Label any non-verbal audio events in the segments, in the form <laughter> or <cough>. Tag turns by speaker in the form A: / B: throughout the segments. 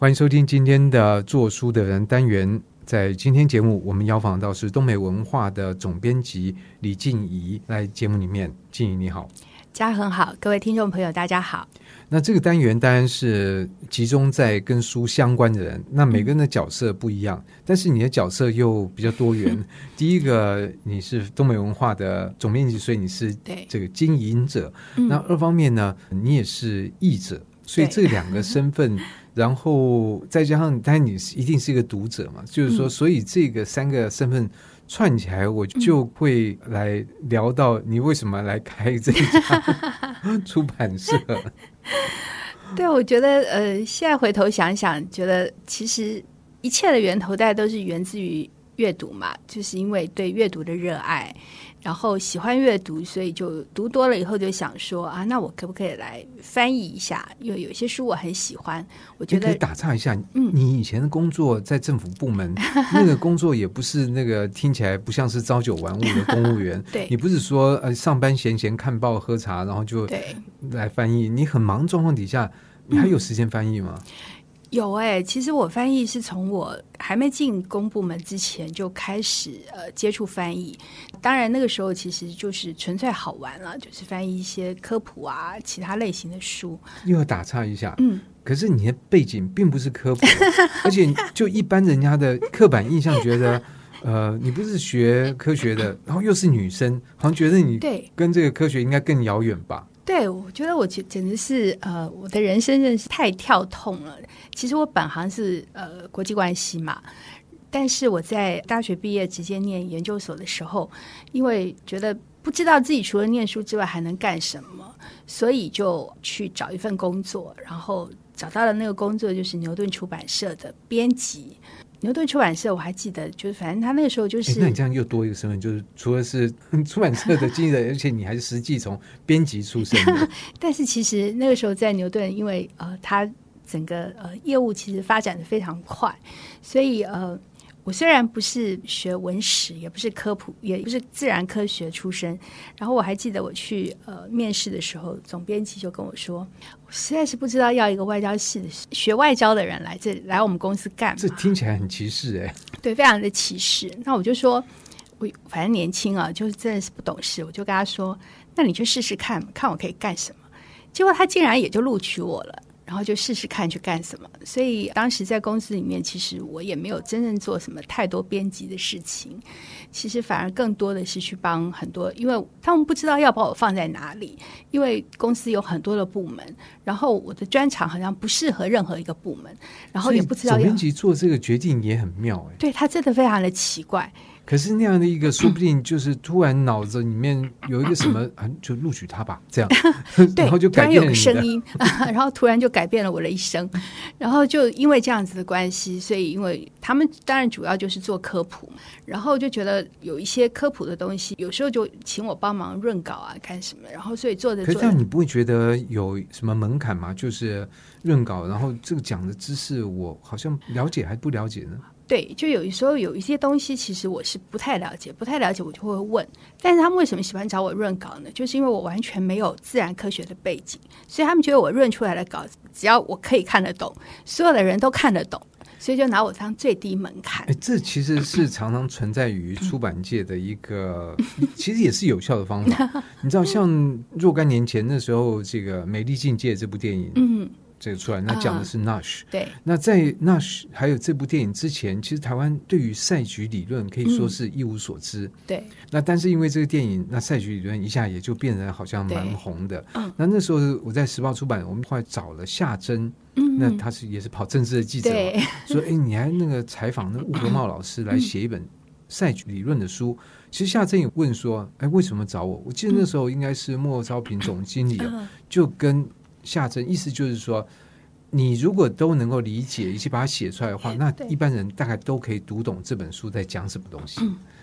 A: 欢迎收听今天的做书的人单元。在今天节目，我们邀访到是东美文化的总编辑李静怡来节目里面。静怡你好，
B: 家很好，各位听众朋友大家好。
A: 那这个单元当然是集中在跟书相关的人，那每个人的角色不一样，嗯、但是你的角色又比较多元。<laughs> 第一个你是东美文化的总编辑，所以你是这个经营者。那二方面呢，你也是译者。所以这两个身份，然后再加上，当然你一定是一个读者嘛，就是说，所以这个三个身份串起来，我就会来聊到你为什么来开这家 <laughs> 出版社。<laughs>
B: 对，我觉得呃，现在回头想想，觉得其实一切的源头，大家都是源自于阅读嘛，就是因为对阅读的热爱。然后喜欢阅读，所以就读多了以后就想说啊，那我可不可以来翻译一下？因为有些书我很喜欢，我觉得
A: 可以打岔一下。嗯，你以前的工作在政府部门，<laughs> 那个工作也不是那个听起来不像是朝九晚五的公务员。<laughs>
B: 对，
A: 你不是说呃上班闲闲看报喝茶，然后就来翻译？你很忙状况底下，你还有时间翻译吗？嗯
B: 有哎、欸，其实我翻译是从我还没进公部门之前就开始呃接触翻译，当然那个时候其实就是纯粹好玩了，就是翻译一些科普啊其他类型的书。
A: 又要打岔一下，嗯，可是你的背景并不是科普，而且就一般人家的刻板印象觉得，呃，你不是学科学的，然后又是女生，好像觉得你对跟这个科学应该更遥远吧？
B: 对，我觉得我简简直是呃，我的人生真是太跳痛了。其实我本行是呃国际关系嘛，但是我在大学毕业直接念研究所的时候，因为觉得不知道自己除了念书之外还能干什么，所以就去找一份工作，然后找到了那个工作就是牛顿出版社的编辑。牛顿出版社，我还记得，就是反正他那个时候就是，
A: 那你这样又多一个身份，就是除了是 <laughs> 出版社的经理人，而且你还是实际从编辑出身。<laughs>
B: 但是其实那个时候在牛顿，因为呃，他整个呃业务其实发展的非常快，所以呃。我虽然不是学文史，也不是科普，也不是自然科学出身，然后我还记得我去呃面试的时候，总编辑就跟我说，我实在是不知道要一个外交系的学外交的人来这里来我们公司干嘛。
A: 这听起来很歧视哎。
B: 对，非常的歧视。那我就说，我反正年轻啊，就是真的是不懂事，我就跟他说，那你去试试看，看我可以干什么。结果他竟然也就录取我了。然后就试试看去干什么，所以当时在公司里面，其实我也没有真正做什么太多编辑的事情，其实反而更多的是去帮很多，因为他们不知道要把我放在哪里，因为公司有很多的部门，然后我的专长好像不适合任何一个部门，然后也不知道
A: 编辑做这个决定也很妙哎，
B: 对，他真的非常的奇怪。
A: 可是那样的一个，<coughs> 说不定就是突然脑子里面有一个什么，就录取他吧，这
B: 样，<laughs> <laughs>
A: 然后就改变了
B: 有个声音，<laughs> 然后突然就改变了我的一生。然后就因为这样子的关系，所以因为他们当然主要就是做科普，然后就觉得有一些科普的东西，有时候就请我帮忙润稿啊，干什么。然后所以做的，
A: 可是这样你不会觉得有什么门槛吗？就是润稿，然后这个讲的知识，我好像了解还不了解呢？
B: 对，就有时候有一些东西，其实我是不太了解，不太了解，我就会问。但是他们为什么喜欢找我润稿呢？就是因为我完全没有自然科学的背景，所以他们觉得我润出来的稿子，只要我可以看得懂，所有的人都看得懂，所以就拿我当最低门槛。
A: 哎，这其实是常常存在于出版界的一个，其实也是有效的方法。<laughs> 你知道，像若干年前那时候，这个《美丽境界》这部电影，嗯。这个出来，那讲的是 Nash、
B: uh, 对，
A: 那在 Nash 还有这部电影之前，其实台湾对于赛局理论可以说是一无所知。嗯、
B: 对，
A: 那但是因为这个电影，那赛局理论一下也就变得好像蛮红的。嗯，那那时候我在时报出版，我们后来找了夏珍，嗯，那他是也是跑政治的记者，对说哎，你还那个采访那个吴国茂老师来写一本赛局理论的书。嗯、其实夏珍也问说，哎，为什么找我？我记得那时候应该是莫昭平总经理、嗯、就跟。夏珍意思就是说，你如果都能够理解以及把它写出来的话，那一般人大概都可以读懂这本书在讲什么东西。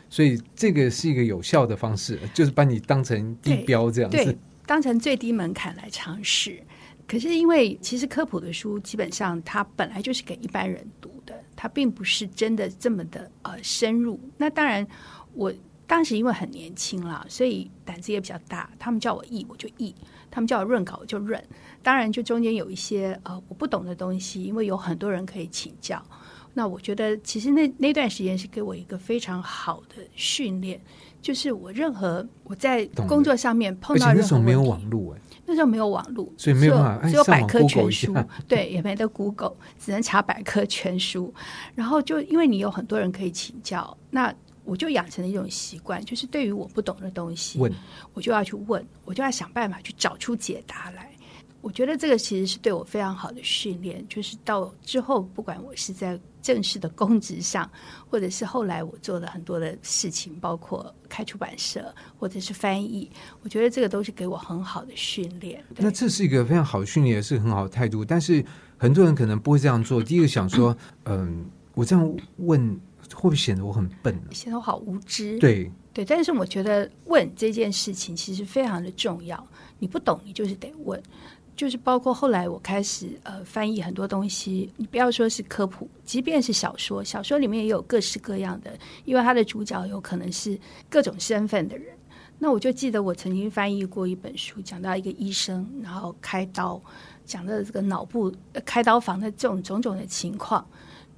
A: 所以这个是一个有效的方式，就是把你当成地标这样子，
B: 当成最低门槛来尝试。可是因为其实科普的书基本上它本来就是给一般人读的，它并不是真的这么的呃深入。那当然我当时因为很年轻啦，所以胆子也比较大。他们叫我译，我就译。他们叫我润稿，我就润。当然，就中间有一些呃我不懂的东西，因为有很多人可以请教。那我觉得，其实那那段时间是给我一个非常好的训练，就是我任何我在工作上面碰到任何问题，
A: 那时候没有网络哎，
B: 那时候没有网络，
A: 所以没有办法，
B: 只有百科全书，对，也没得 Google，只能查百科全书。然后就因为你有很多人可以请教，那我就养成了一种习惯，就是对于我不懂的东西，
A: 问
B: 我就要去问，我就要想办法去找出解答来。我觉得这个其实是对我非常好的训练，就是到之后，不管我是在正式的公职上，或者是后来我做了很多的事情，包括开出版社或者是翻译，我觉得这个都是给我很好的训练。
A: 那这是一个非常好的训练，也是很好的态度。但是很多人可能不会这样做。第一个想说，嗯、呃，我这样问会不会显得我很笨？
B: 显得我好无知。
A: 对
B: 对，但是我觉得问这件事情其实非常的重要。你不懂，你就是得问。就是包括后来我开始呃翻译很多东西，你不要说是科普，即便是小说，小说里面也有各式各样的，因为它的主角有可能是各种身份的人。那我就记得我曾经翻译过一本书，讲到一个医生，然后开刀，讲到这个脑部开刀房的这种种种的情况。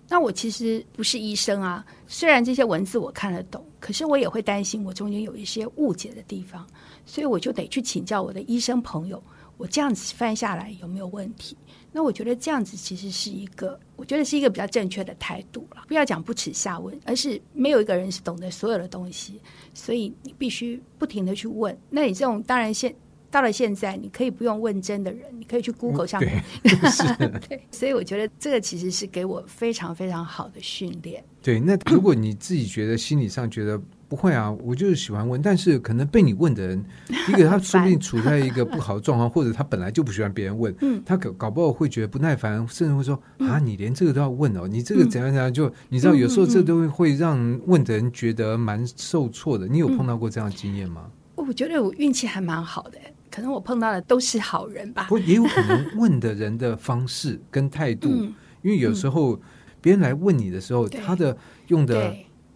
B: 那我其实不是医生啊，虽然这些文字我看得懂，可是我也会担心我中间有一些误解的地方，所以我就得去请教我的医生朋友。我这样子翻下来有没有问题？那我觉得这样子其实是一个，我觉得是一个比较正确的态度了。不要讲不耻下问，而是没有一个人是懂得所有的东西，所以你必须不停地去问。那你这种当然现到了现在，你可以不用问真的人，你可以去 Google 上面。
A: 对，<laughs>
B: 对，所以我觉得这个其实是给我非常非常好的训练。
A: 对，那如果你自己觉得心理上觉得。不会啊，我就是喜欢问，但是可能被你问的人，一个他说不定 <laughs> 处在一个不好的状况，或者他本来就不喜欢别人问，嗯、他搞搞不好会觉得不耐烦，甚至会说、嗯、啊，你连这个都要问哦，你这个怎样怎样，就你知道，有时候这都会让问的人觉得蛮受挫的。你有碰到过这样的经验吗？
B: 我觉得我运气还蛮好的，可能我碰到的都是好人吧。
A: 不，也有可能问的人的方式跟态度，嗯、因为有时候别人来问你的时候，他的用的。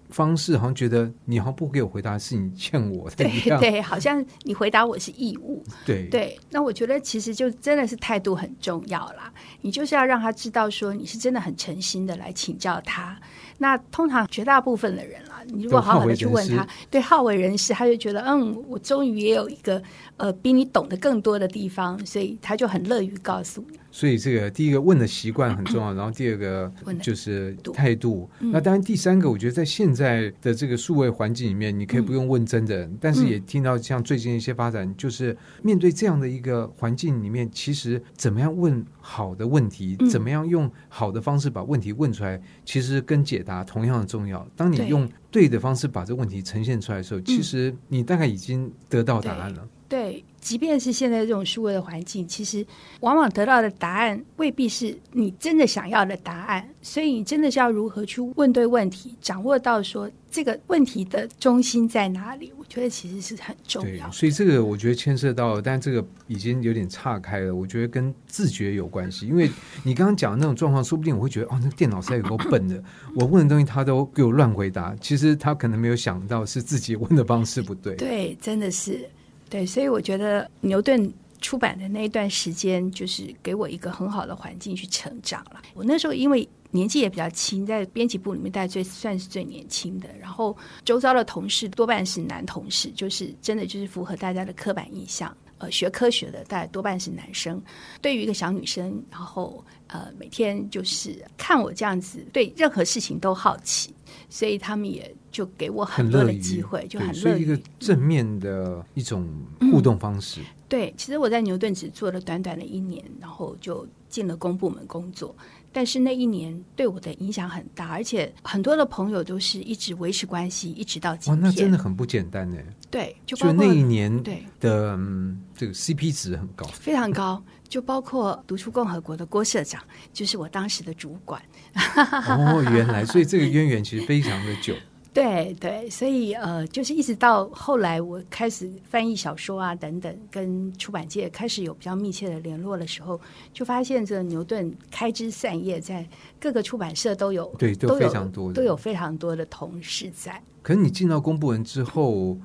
A: 方式好像觉得你好像不给我回答，是你欠我的。
B: 对 <laughs> 对，好像你回答我是义务。
A: 对
B: 对，那我觉得其实就真的是态度很重要啦。你就是要让他知道说你是真的很诚心的来请教他。那通常绝大部分的人啦，你如果好好的去问他，对好为人师，他就觉得嗯，我终于也有一个呃比你懂得更多的地方，所以他就很乐于告诉你。
A: 所以这个第一个问的习惯很重要，<clears throat> 然后第二个就是态度。那当然第三个，我觉得在现在的这个数位环境里面，你可以不用问真的人，但是也听到像最近一些发展，就是面对这样的一个环境里面，其实怎么样问好的问题，怎么样用好的方式把问题问出来，其实跟解答同样的重要。当你用对的方式把这个问题呈现出来的时候，其实你大概已经得到答案了。
B: 对，即便是现在这种数位的环境，其实往往得到的答案未必是你真的想要的答案，所以你真的是要如何去问对问题，掌握到说这个问题的中心在哪里，我觉得其实是很重要。
A: 所以这个我觉得牵涉到，但这个已经有点岔开了。我觉得跟自觉有关系，因为你刚刚讲的那种状况，说不定我会觉得哦，那电脑实在有够笨的，我问的东西他都给我乱回答。其实他可能没有想到是自己问的方式不对。
B: 对，真的是。对，所以我觉得牛顿出版的那一段时间，就是给我一个很好的环境去成长了。我那时候因为年纪也比较轻，在编辑部里面，大概最算是最年轻的。然后周遭的同事多半是男同事，就是真的就是符合大家的刻板印象。呃，学科学的大概多半是男生。对于一个小女生，然后呃，每天就是看我这样子，对任何事情都好奇，所以他们也。就给我很多的机会，就很
A: 乐于。一个正面的一种互动方式。
B: 嗯、对，其实我在牛顿只做了短短的一年，然后就进了公部门工作。但是那一年对我的影响很大，而且很多的朋友都是一直维持关系，一直到今天。
A: 哇，那真的很不简单呢。
B: 对，就
A: 就那一年对的、嗯、这个 CP 值很高，
B: 非常高。就包括读书共和国的郭社长，就是我当时的主管。
A: 哦，原来，所以这个渊源其实非常的久。
B: 对对，所以呃，就是一直到后来我开始翻译小说啊等等，跟出版界开始有比较密切的联络的时候，就发现这牛顿开枝散叶，在各个出版社都有，
A: 对，都非常多的，
B: 都有非常多的同事在。
A: 可是你进到公部门之后，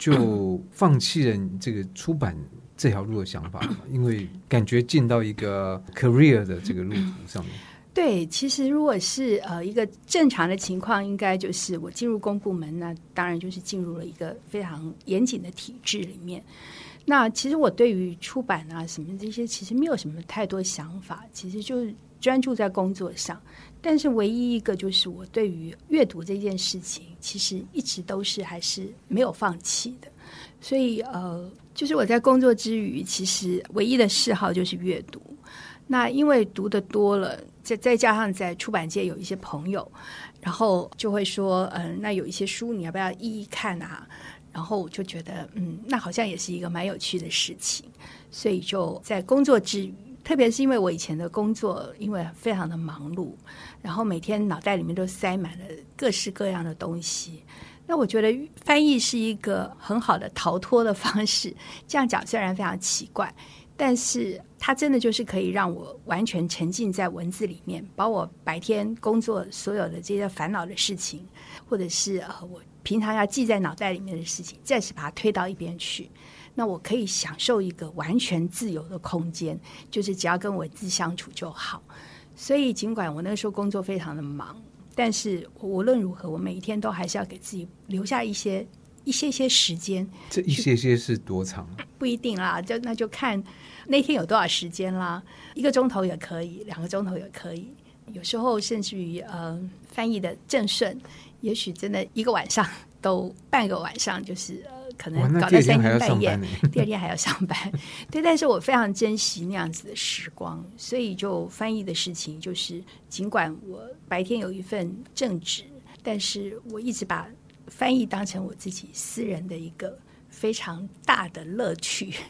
A: 就放弃了你这个出版这条路的想法？因为感觉进到一个 career 的这个路途上面。
B: 对，其实如果是呃一个正常的情况，应该就是我进入公部门，那当然就是进入了一个非常严谨的体制里面。那其实我对于出版啊什么这些，其实没有什么太多想法，其实就是专注在工作上。但是唯一一个就是我对于阅读这件事情，其实一直都是还是没有放弃的。所以呃，就是我在工作之余，其实唯一的嗜好就是阅读。那因为读的多了，再再加上在出版界有一些朋友，然后就会说，嗯、那有一些书你要不要一一看啊？然后我就觉得，嗯，那好像也是一个蛮有趣的事情，所以就在工作之余，特别是因为我以前的工作，因为非常的忙碌，然后每天脑袋里面都塞满了各式各样的东西，那我觉得翻译是一个很好的逃脱的方式。这样讲虽然非常奇怪，但是它真的就是可以让我完全沉浸在文字里面，把我白天工作所有的这些烦恼的事情，或者是呃我。平常要记在脑袋里面的事情，暂时把它推到一边去。那我可以享受一个完全自由的空间，就是只要跟文字相处就好。所以，尽管我那个时候工作非常的忙，但是无论如何，我每一天都还是要给自己留下一些一些些时间。
A: 这一些些是多长？
B: 不一定啦，就那就看那天有多少时间啦。一个钟头也可以，两个钟头也可以。有时候甚至于，呃，翻译的正顺。也许真的一个晚上都半个晚上，就是呃，可能搞到三更半夜，<laughs> 第二天还要上班。对，但是我非常珍惜那样子的时光，所以就翻译的事情，就是尽管我白天有一份正职，但是我一直把翻译当成我自己私人的一个非常大的乐趣。<laughs>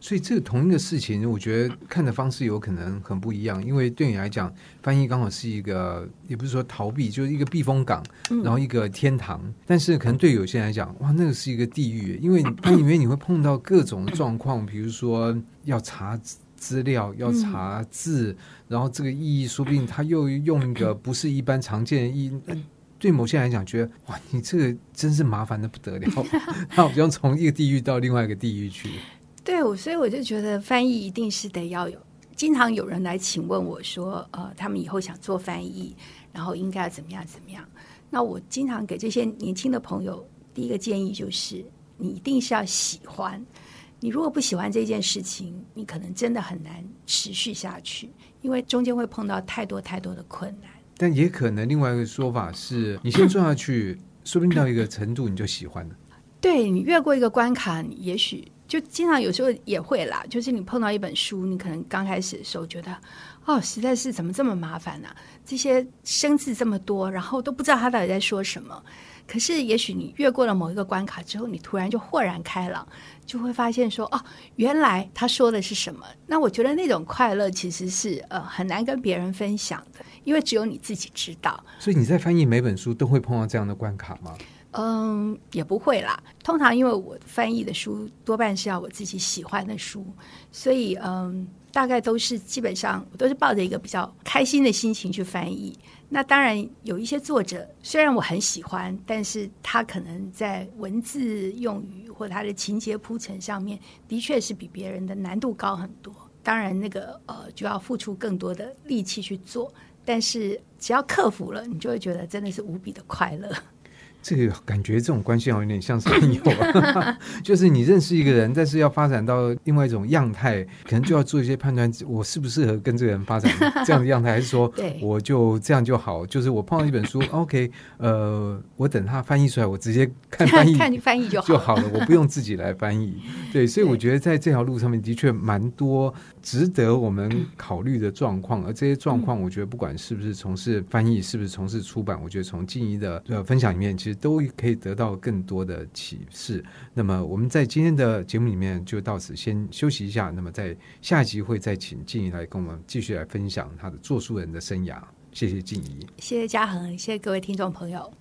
A: 所以，这个同一个事情，我觉得看的方式有可能很不一样。因为对你来讲，翻译刚好是一个，也不是说逃避，就是一个避风港，然后一个天堂。但是，可能对有些人来讲，哇，那个是一个地狱。因为它里面你会碰到各种状况，比如说要查资料，要查字，然后这个意义说不定他又用一个不是一般常见的意义。对某些人来讲，觉得哇，你这个真是麻烦的不得了，他好像从一个地狱到另外一个地狱去。
B: 对，我所以我就觉得翻译一定是得要有。经常有人来请问我说，呃，他们以后想做翻译，然后应该要怎么样怎么样？那我经常给这些年轻的朋友第一个建议就是，你一定是要喜欢。你如果不喜欢这件事情，你可能真的很难持续下去，因为中间会碰到太多太多的困难。
A: 但也可能另外一个说法是，你先做下去，说不定到一个程度你就喜欢了。
B: 对，你越过一个关卡，也许。就经常有时候也会啦，就是你碰到一本书，你可能刚开始的时候觉得，哦，实在是怎么这么麻烦呢？这些生字这么多，然后都不知道他到底在说什么。可是也许你越过了某一个关卡之后，你突然就豁然开朗，就会发现说，哦，原来他说的是什么。那我觉得那种快乐其实是呃很难跟别人分享的，因为只有你自己知道。
A: 所以你在翻译每本书都会碰到这样的关卡吗？
B: 嗯，也不会啦。通常因为我翻译的书多半是要我自己喜欢的书，所以嗯，大概都是基本上我都是抱着一个比较开心的心情去翻译。那当然有一些作者，虽然我很喜欢，但是他可能在文字用语或他的情节铺陈上面，的确是比别人的难度高很多。当然那个呃，就要付出更多的力气去做，但是只要克服了，你就会觉得真的是无比的快乐。
A: 这个感觉这种关系好像有点像是朋友，<laughs> 就是你认识一个人，但是要发展到另外一种样态，可能就要做一些判断，我适不适合跟这个人发展这样的样态，还是说 <laughs> 我就这样就好？就是我碰到一本书，OK，呃，我等他翻译出来，我直接看翻译，<laughs>
B: 看你翻译就好
A: 就好了，我不用自己来翻译。对，所以我觉得在这条路上面的确蛮多值得我们考虑的状况，而这些状况，我觉得不管是不是从事翻译，是不是从事出版，我觉得从静怡的呃分享里面，其实。都可以得到更多的启示。那么我们在今天的节目里面就到此先休息一下。那么在下一集会再请静怡来跟我们继续来分享她的做书人的生涯。谢谢静怡，
B: 谢谢嘉恒，谢谢各位听众朋友。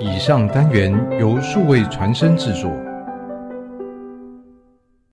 C: 以上单元由数位传声制作。